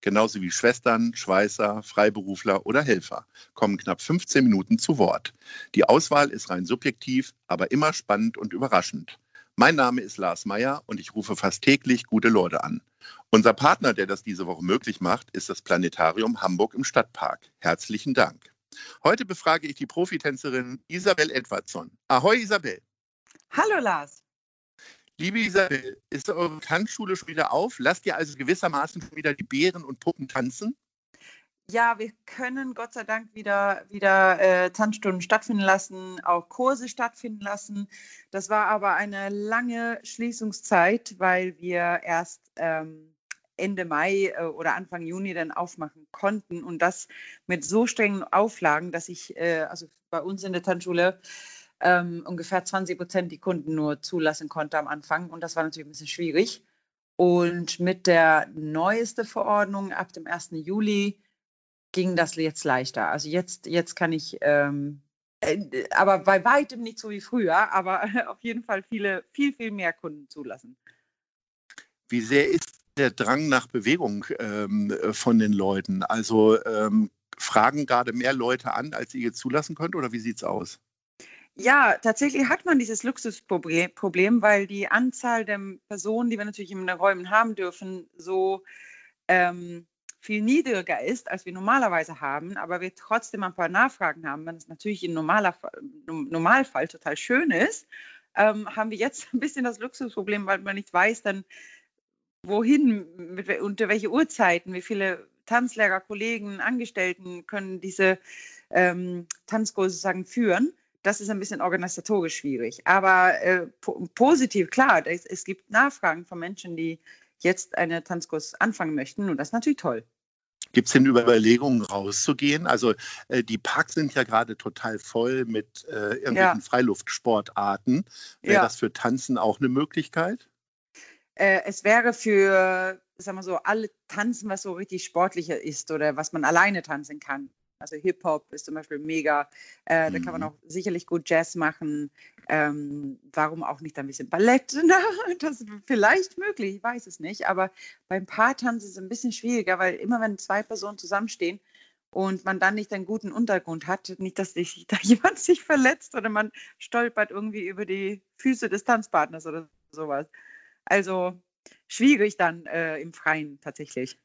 genauso wie Schwestern, Schweißer, Freiberufler oder Helfer, kommen knapp 15 Minuten zu Wort. Die Auswahl ist rein subjektiv, aber immer spannend und überraschend. Mein Name ist Lars Meyer und ich rufe fast täglich gute Leute an. Unser Partner, der das diese Woche möglich macht, ist das Planetarium Hamburg im Stadtpark. Herzlichen Dank. Heute befrage ich die Profitänzerin Isabel Edwardson. Ahoi Isabel. Hallo Lars. Liebe Isabel, ist eure Tanzschule schon wieder auf? Lasst ihr also gewissermaßen schon wieder die Bären und Puppen tanzen? Ja, wir können Gott sei Dank wieder, wieder äh, Tanzstunden stattfinden lassen, auch Kurse stattfinden lassen. Das war aber eine lange Schließungszeit, weil wir erst ähm, Ende Mai äh, oder Anfang Juni dann aufmachen konnten und das mit so strengen Auflagen, dass ich, äh, also bei uns in der Tanzschule, ähm, ungefähr 20 Prozent die Kunden nur zulassen konnte am Anfang und das war natürlich ein bisschen schwierig. Und mit der neuesten Verordnung ab dem 1. Juli ging das jetzt leichter. Also jetzt, jetzt kann ich, ähm, äh, aber bei weitem nicht so wie früher, aber auf jeden Fall viele, viel, viel mehr Kunden zulassen. Wie sehr ist der Drang nach Bewegung ähm, von den Leuten? Also ähm, fragen gerade mehr Leute an, als ihr jetzt zulassen könnt, oder wie sieht es aus? Ja, tatsächlich hat man dieses Luxusproblem, weil die Anzahl der Personen, die wir natürlich in den Räumen haben dürfen, so ähm, viel niedriger ist, als wir normalerweise haben, aber wir trotzdem ein paar Nachfragen haben, wenn es natürlich im Normalfall total schön ist, ähm, haben wir jetzt ein bisschen das Luxusproblem, weil man nicht weiß, dann wohin, mit, unter welche Uhrzeiten, wie viele Tanzlehrer, Kollegen, Angestellten können diese ähm, Tanzkurse sozusagen führen. Das ist ein bisschen organisatorisch schwierig. Aber äh, po positiv, klar, es, es gibt Nachfragen von Menschen, die jetzt einen Tanzkurs anfangen möchten und das ist natürlich toll. Gibt es denn Überlegungen rauszugehen? Also äh, die Parks sind ja gerade total voll mit äh, irgendwelchen ja. Freiluftsportarten. Wäre ja. das für Tanzen auch eine Möglichkeit? Äh, es wäre für, sagen wir so, alle Tanzen, was so richtig sportlicher ist oder was man alleine tanzen kann. Also Hip-Hop ist zum Beispiel mega. Äh, mhm. Da kann man mhm. auch sicherlich gut Jazz machen. Ähm, warum auch nicht ein bisschen Ballett? das ist vielleicht möglich, ich weiß es nicht. Aber beim Paartanz ist es ein bisschen schwieriger, weil immer wenn zwei Personen zusammenstehen und man dann nicht einen guten Untergrund hat, nicht, dass sich da jemand sich verletzt oder man stolpert irgendwie über die Füße des Tanzpartners oder sowas. Also schwierig dann äh, im Freien tatsächlich.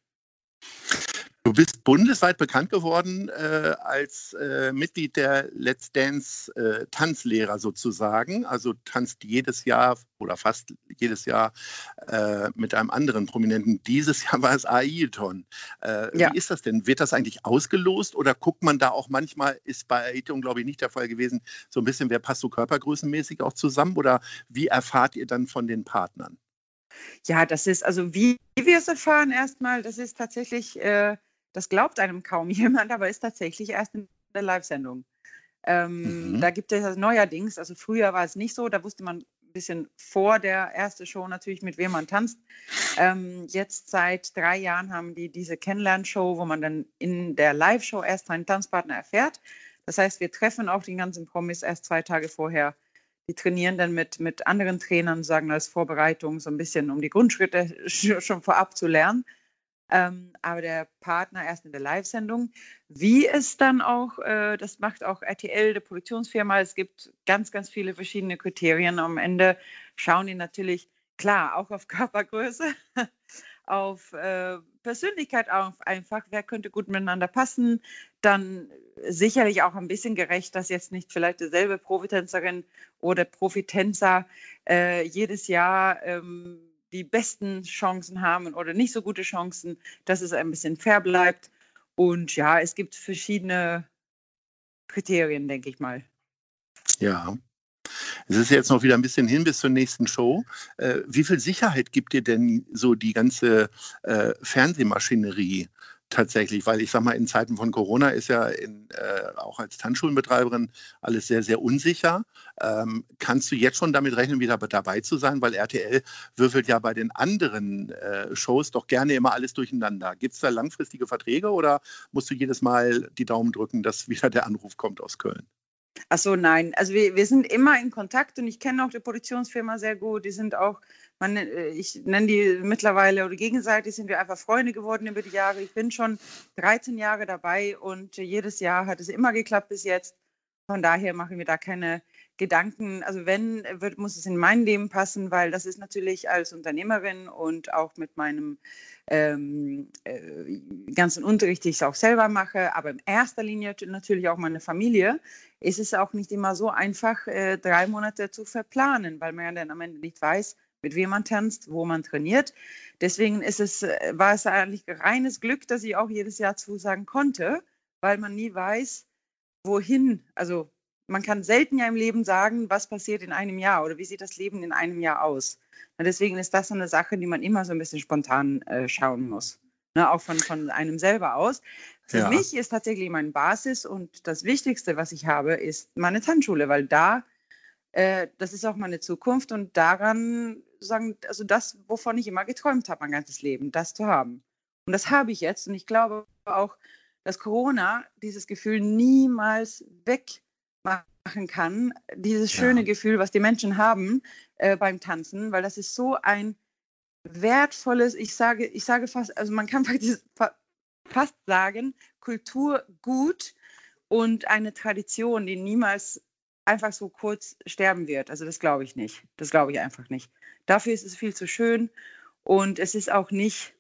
Du bist bundesweit bekannt geworden äh, als äh, Mitglied der Let's Dance äh, Tanzlehrer sozusagen. Also tanzt jedes Jahr oder fast jedes Jahr äh, mit einem anderen Prominenten. Dieses Jahr war es Ailton. Äh, ja. Wie ist das denn? Wird das eigentlich ausgelost oder guckt man da auch manchmal, ist bei Ailton glaube ich nicht der Fall gewesen, so ein bisschen, wer passt so körpergrößenmäßig auch zusammen oder wie erfahrt ihr dann von den Partnern? Ja, das ist, also wie wir es erfahren erstmal, das ist tatsächlich, äh, das glaubt einem kaum jemand, aber ist tatsächlich erst in der Live-Sendung. Ähm, mhm. Da gibt es also neuerdings, also früher war es nicht so, da wusste man ein bisschen vor der ersten Show natürlich, mit wem man tanzt. Ähm, jetzt seit drei Jahren haben die diese Kennenlernshow, wo man dann in der Live-Show erst seinen Tanzpartner erfährt. Das heißt, wir treffen auch den ganzen Promis erst zwei Tage vorher die trainieren dann mit, mit anderen Trainern, sagen als Vorbereitung so ein bisschen, um die Grundschritte schon vorab zu lernen. Ähm, aber der Partner erst in der Live-Sendung. Wie es dann auch, äh, das macht auch RTL, die Produktionsfirma, es gibt ganz, ganz viele verschiedene Kriterien. Am Ende schauen die natürlich, klar, auch auf Körpergröße, auf äh, Persönlichkeit auch einfach, wer könnte gut miteinander passen. Dann sicherlich auch ein bisschen gerecht, dass jetzt nicht vielleicht dieselbe Profitänzerin oder Profitänzer äh, jedes Jahr ähm, die besten Chancen haben oder nicht so gute Chancen, dass es ein bisschen fair bleibt. Und ja, es gibt verschiedene Kriterien, denke ich mal. Ja. Es ist jetzt noch wieder ein bisschen hin bis zur nächsten Show. Äh, wie viel Sicherheit gibt dir denn so die ganze äh, Fernsehmaschinerie? Tatsächlich, weil ich sag mal, in Zeiten von Corona ist ja in, äh, auch als Tanzschulenbetreiberin alles sehr, sehr unsicher. Ähm, kannst du jetzt schon damit rechnen, wieder dabei zu sein? Weil RTL würfelt ja bei den anderen äh, Shows doch gerne immer alles durcheinander. Gibt es da langfristige Verträge oder musst du jedes Mal die Daumen drücken, dass wieder der Anruf kommt aus Köln? Ach so, nein. Also wir, wir sind immer in Kontakt und ich kenne auch die Produktionsfirma sehr gut. Die sind auch, man, äh, ich nenne die mittlerweile oder gegenseitig sind wir einfach Freunde geworden über die Jahre. Ich bin schon 13 Jahre dabei und jedes Jahr hat es immer geklappt bis jetzt. Von daher machen wir da keine Gedanken. Also wenn, wird, muss es in mein Leben passen, weil das ist natürlich als Unternehmerin und auch mit meinem ähm, äh, ganzen Unterricht, die ich auch selber mache, aber in erster Linie natürlich auch meine Familie, ist es auch nicht immer so einfach, äh, drei Monate zu verplanen, weil man ja dann am Ende nicht weiß, mit wem man tanzt, wo man trainiert. Deswegen ist es, äh, war es eigentlich reines Glück, dass ich auch jedes Jahr zusagen konnte, weil man nie weiß, wohin, also man kann selten ja im Leben sagen, was passiert in einem Jahr oder wie sieht das Leben in einem Jahr aus. Und deswegen ist das so eine Sache, die man immer so ein bisschen spontan äh, schauen muss. Ne, auch von, von einem selber aus. Für ja. mich ist tatsächlich meine Basis und das Wichtigste, was ich habe, ist meine Tanzschule, weil da, äh, das ist auch meine Zukunft und daran sagen, also das, wovon ich immer geträumt habe, mein ganzes Leben, das zu haben. Und das habe ich jetzt und ich glaube auch, dass Corona dieses Gefühl niemals wegmachen kann, dieses schöne ja. Gefühl, was die Menschen haben äh, beim Tanzen, weil das ist so ein wertvolles, ich sage, ich sage fast, also man kann fast sagen, Kulturgut und eine Tradition, die niemals einfach so kurz sterben wird. Also das glaube ich nicht. Das glaube ich einfach nicht. Dafür ist es viel zu schön und es ist auch nicht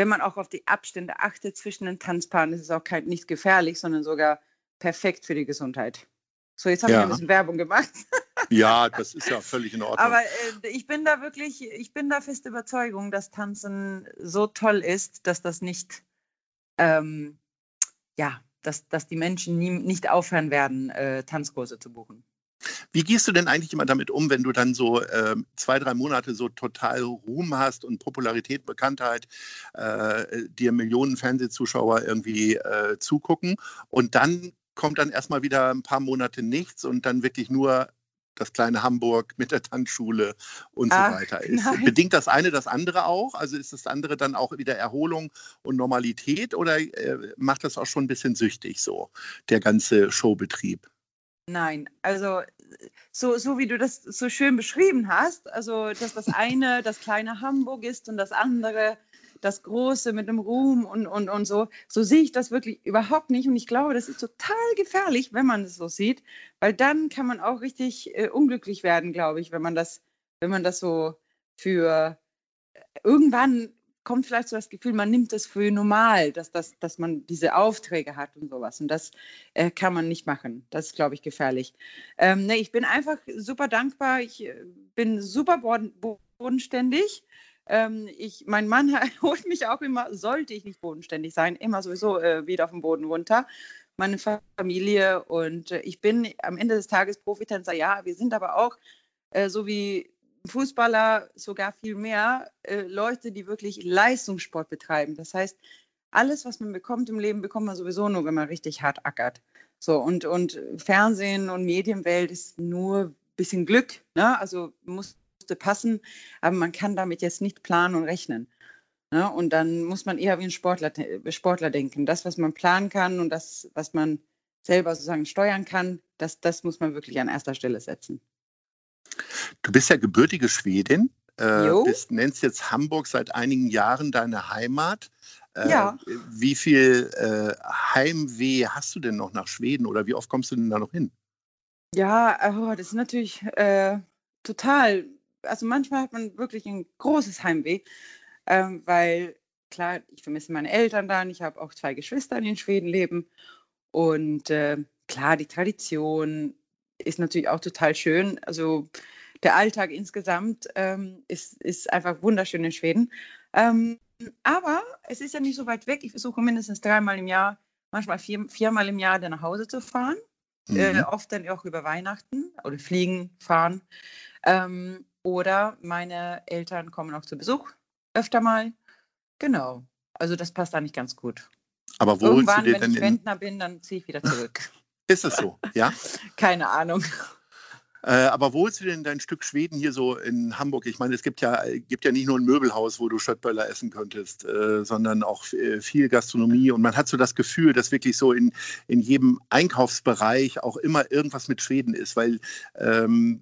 wenn man auch auf die Abstände achtet zwischen den Tanzpaaren, ist es auch kein, nicht gefährlich, sondern sogar perfekt für die Gesundheit. So, jetzt habe ja. ich ein bisschen Werbung gemacht. ja, das ist ja völlig in Ordnung. Aber äh, ich bin da wirklich, ich bin da fest Überzeugung, dass Tanzen so toll ist, dass das nicht, ähm, ja, dass, dass die Menschen nie, nicht aufhören werden, äh, Tanzkurse zu buchen. Wie gehst du denn eigentlich immer damit um, wenn du dann so äh, zwei, drei Monate so total Ruhm hast und Popularität, Bekanntheit, äh, dir Millionen Fernsehzuschauer irgendwie äh, zugucken und dann kommt dann erstmal wieder ein paar Monate nichts und dann wirklich nur das kleine Hamburg mit der Tanzschule und Ach, so weiter ist. Nein. Bedingt das eine das andere auch? Also ist das andere dann auch wieder Erholung und Normalität oder äh, macht das auch schon ein bisschen süchtig so, der ganze Showbetrieb? Nein, also so, so wie du das so schön beschrieben hast, also dass das eine das kleine Hamburg ist und das andere das Große mit dem Ruhm und, und, und so, so sehe ich das wirklich überhaupt nicht. Und ich glaube, das ist total gefährlich, wenn man es so sieht, weil dann kann man auch richtig äh, unglücklich werden, glaube ich, wenn man das, wenn man das so für äh, irgendwann kommt vielleicht so das Gefühl, man nimmt es für normal, dass, das, dass man diese Aufträge hat und sowas. Und das äh, kann man nicht machen. Das ist, glaube ich, gefährlich. Ähm, nee, ich bin einfach super dankbar. Ich äh, bin super boden, bodenständig. Ähm, ich, mein Mann holt mich auch immer, sollte ich nicht bodenständig sein, immer sowieso äh, wieder auf den Boden runter. Meine Familie und äh, ich bin am Ende des Tages Profitänzer. Ja, wir sind aber auch äh, so wie Fußballer sogar viel mehr äh, Leute, die wirklich Leistungssport betreiben. Das heißt, alles, was man bekommt im Leben, bekommt man sowieso nur, wenn man richtig hart ackert. So, und, und Fernsehen und Medienwelt ist nur ein bisschen Glück. Ne? Also musste passen, aber man kann damit jetzt nicht planen und rechnen. Ne? Und dann muss man eher wie ein Sportler, Sportler denken. Das, was man planen kann und das, was man selber sozusagen steuern kann, das, das muss man wirklich an erster Stelle setzen. Du bist ja gebürtige Schwedin, äh, bist, nennst jetzt Hamburg seit einigen Jahren deine Heimat. Äh, ja. Wie viel äh, Heimweh hast du denn noch nach Schweden oder wie oft kommst du denn da noch hin? Ja, oh, das ist natürlich äh, total. Also manchmal hat man wirklich ein großes Heimweh, ähm, weil klar, ich vermisse meine Eltern dann. Ich habe auch zwei Geschwister, die in Schweden leben. Und äh, klar, die Tradition ist natürlich auch total schön. Also der Alltag insgesamt ähm, ist, ist einfach wunderschön in Schweden. Ähm, aber es ist ja nicht so weit weg. Ich versuche mindestens dreimal im Jahr, manchmal vier, viermal im Jahr dann nach Hause zu fahren. Äh, mhm. Äh, oft dann auch über Weihnachten oder fliegen, fahren. Ähm, oder meine Eltern kommen auch zu Besuch öfter mal. Genau. Also das passt da nicht ganz gut. Aber wo Irgendwann, holst du dir wenn denn ich Rentner bin, dann ziehe ich wieder zurück. Ist es so, ja? Keine Ahnung. Äh, aber wo holst du denn dein Stück Schweden hier so in Hamburg? Ich meine, es gibt ja, gibt ja nicht nur ein Möbelhaus, wo du Schöttböller essen könntest, äh, sondern auch äh, viel Gastronomie. Und man hat so das Gefühl, dass wirklich so in, in jedem Einkaufsbereich auch immer irgendwas mit Schweden ist, weil ähm,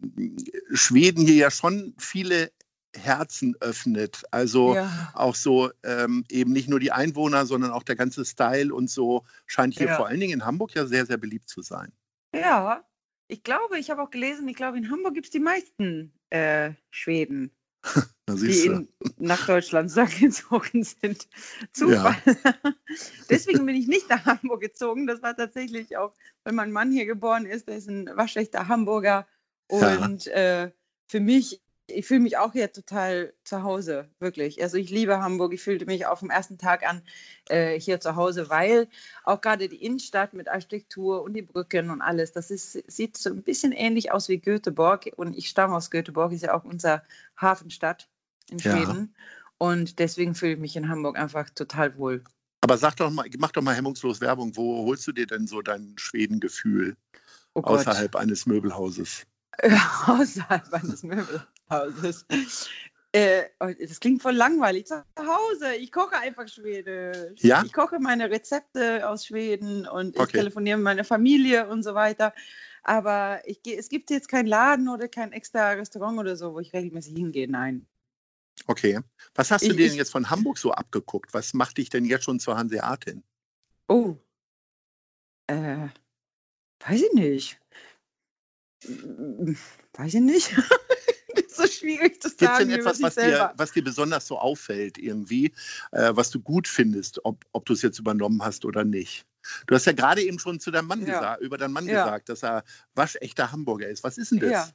Schweden hier ja schon viele Herzen öffnet. Also Ja. auch so ähm, eben nicht nur die Einwohner, sondern auch der ganze Style und so scheint hier Ja. vor allen Dingen in Hamburg ja sehr, sehr beliebt zu sein. Ja, ich glaube, ich habe auch gelesen, ich glaube, in Hamburg gibt es die meisten äh, Schweden, die in, nach Deutschland gezogen sind. Zufall. Deswegen bin ich nicht nach Hamburg gezogen. Das war tatsächlich auch, weil mein Mann hier geboren ist. Der ist ein waschechter Hamburger. Ja. Und äh, für mich, ich fühle mich auch hier total zu Hause, wirklich. Also ich liebe Hamburg. Ich fühlte mich auch vom ersten Tag an äh, hier zu Hause, weil auch gerade die Innenstadt mit Architektur und die Brücken und alles, das ist, sieht so ein bisschen ähnlich aus wie Göteborg. Und ich stamme aus Göteborg, ist ja auch unser Hafenstadt in Ja. Schweden. Und deswegen fühle ich mich in Hamburg einfach total wohl. Aber sag doch mal, mach doch mal hemmungslos Werbung. Wo holst du dir denn so dein Schwedengefühl Oh außerhalb eines Möbelhauses? außerhalb eines Möbelhauses. Äh, oh, das klingt voll langweilig. Zu Hause, ich koche einfach Schwedisch. Ja? Ich koche meine Rezepte aus Schweden und ich Okay. telefoniere mit meiner Familie und so weiter. Aber ich es gibt jetzt keinen Laden oder kein extra Restaurant oder so, wo ich regelmäßig hingehe. Nein. Okay. Was hast du Ich- dir denn jetzt von Hamburg so abgeguckt? Was macht dich denn jetzt schon zur Hanseatin? Oh. Äh, weiß ich nicht. Weiß ich nicht. so schwierig zu Gibt es sagen. denn etwas, was dir, was dir besonders so auffällt, irgendwie, äh, was du gut findest, ob, ob du es jetzt übernommen hast oder nicht? Du hast ja gerade eben schon zu deinem Mann Ja. gesagt, über deinen Mann Ja. gesagt, dass er waschechter Hamburger ist. Was ist denn das? Ja.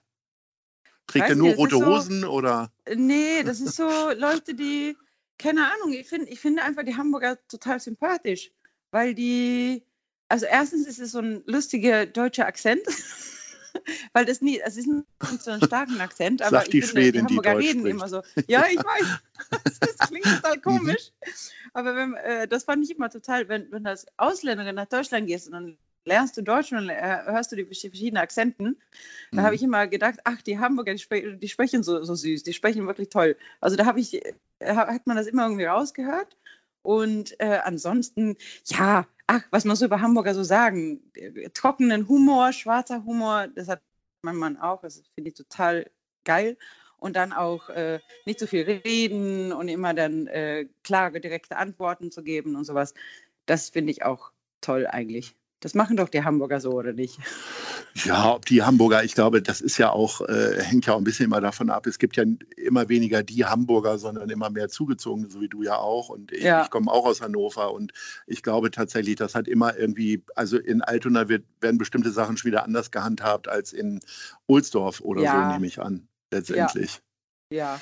Trägt er nicht, nur ist rote so- Hosen oder? Nee, das ist so Leute, die, keine Ahnung, ich, find, ich finde einfach die Hamburger total sympathisch, weil die, also erstens ist es so ein lustiger deutscher Akzent, weil das nie, es ist nicht so ein starken Akzent, aber Sagt die ich finde, Schwedin, die die Hamburger Deutsch reden spricht. immer so. Ja, ich weiß, das klingt total Mhm. komisch, aber wenn, äh, das fand ich immer total, wenn, wenn du als Ausländerin nach Deutschland gehst und dann lernst du Deutsch und dann äh, hörst du die verschiedenen Akzenten, da Mhm. habe ich immer gedacht, ach, die Hamburger, die, spre die sprechen so, so süß, die sprechen wirklich toll. Also da habe ich, äh, hat man das immer irgendwie rausgehört. Und äh, ansonsten, ja, ach, was man so über Hamburger so sagen, äh, trockenen Humor, schwarzer Humor, das hat mein Mann auch, das finde ich total geil. Und dann auch äh, nicht so viel reden und immer dann äh, klare, direkte Antworten zu geben und sowas. Das finde ich auch toll eigentlich. Das machen doch die Hamburger so, oder nicht? Ja, ob die Hamburger, ich glaube, das ist ja auch, äh, hängt ja auch ein bisschen immer davon ab. Es gibt ja immer weniger die Hamburger, sondern immer mehr zugezogene, so wie du ja auch. Und ich, Ja. ich komme auch aus Hannover und ich glaube tatsächlich, das hat immer irgendwie, also in Altona wird, werden bestimmte Sachen schon wieder anders gehandhabt als in Ohlsdorf oder Ja. so, nehme ich an, letztendlich. Ja.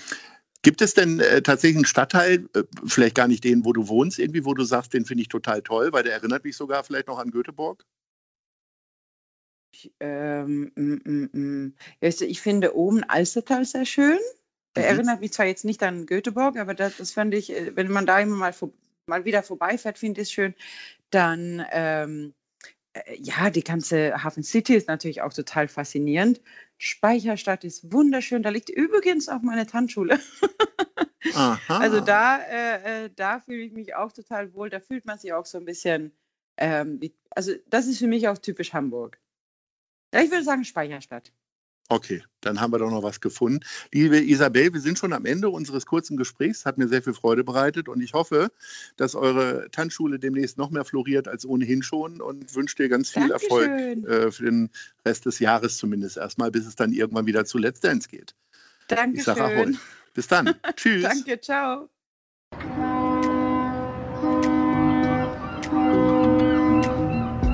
Gibt es denn äh, tatsächlich einen Stadtteil, äh, vielleicht gar nicht den, wo du wohnst, irgendwie, wo du sagst, den finde ich total toll, weil der erinnert mich sogar vielleicht noch an Göteborg? Ich, ähm, mm, mm, mm. Weißt du, ich finde oben Alstertal sehr schön. Er Mhm. erinnert mich zwar jetzt nicht an Göteborg, aber das, das fand ich, äh, wenn man da immer mal, vor, mal wieder vorbeifährt, finde ich es schön. Dann, ähm, äh, ja, die ganze Hafen City ist natürlich auch total faszinierend. Speicherstadt ist wunderschön. Da liegt übrigens auch meine Tanzschule. Also da, äh, äh, da fühle ich mich auch total wohl. Da fühlt man sich auch so ein bisschen, ähm, also das ist für mich auch typisch Hamburg. Ja, ich würde sagen Speicherstadt. Okay, dann haben wir doch noch was gefunden. Liebe Isabel, wir sind schon am Ende unseres kurzen Gesprächs. Hat mir sehr viel Freude bereitet und ich hoffe, dass eure Tanzschule demnächst noch mehr floriert als ohnehin schon und wünsche dir ganz viel Erfolg Dankeschön. äh, für den Rest des Jahres zumindest erstmal, bis es dann irgendwann wieder zu Let's Dance geht. Ich sage Ahoi. Dankeschön. Bis dann. Tschüss. Danke, ciao.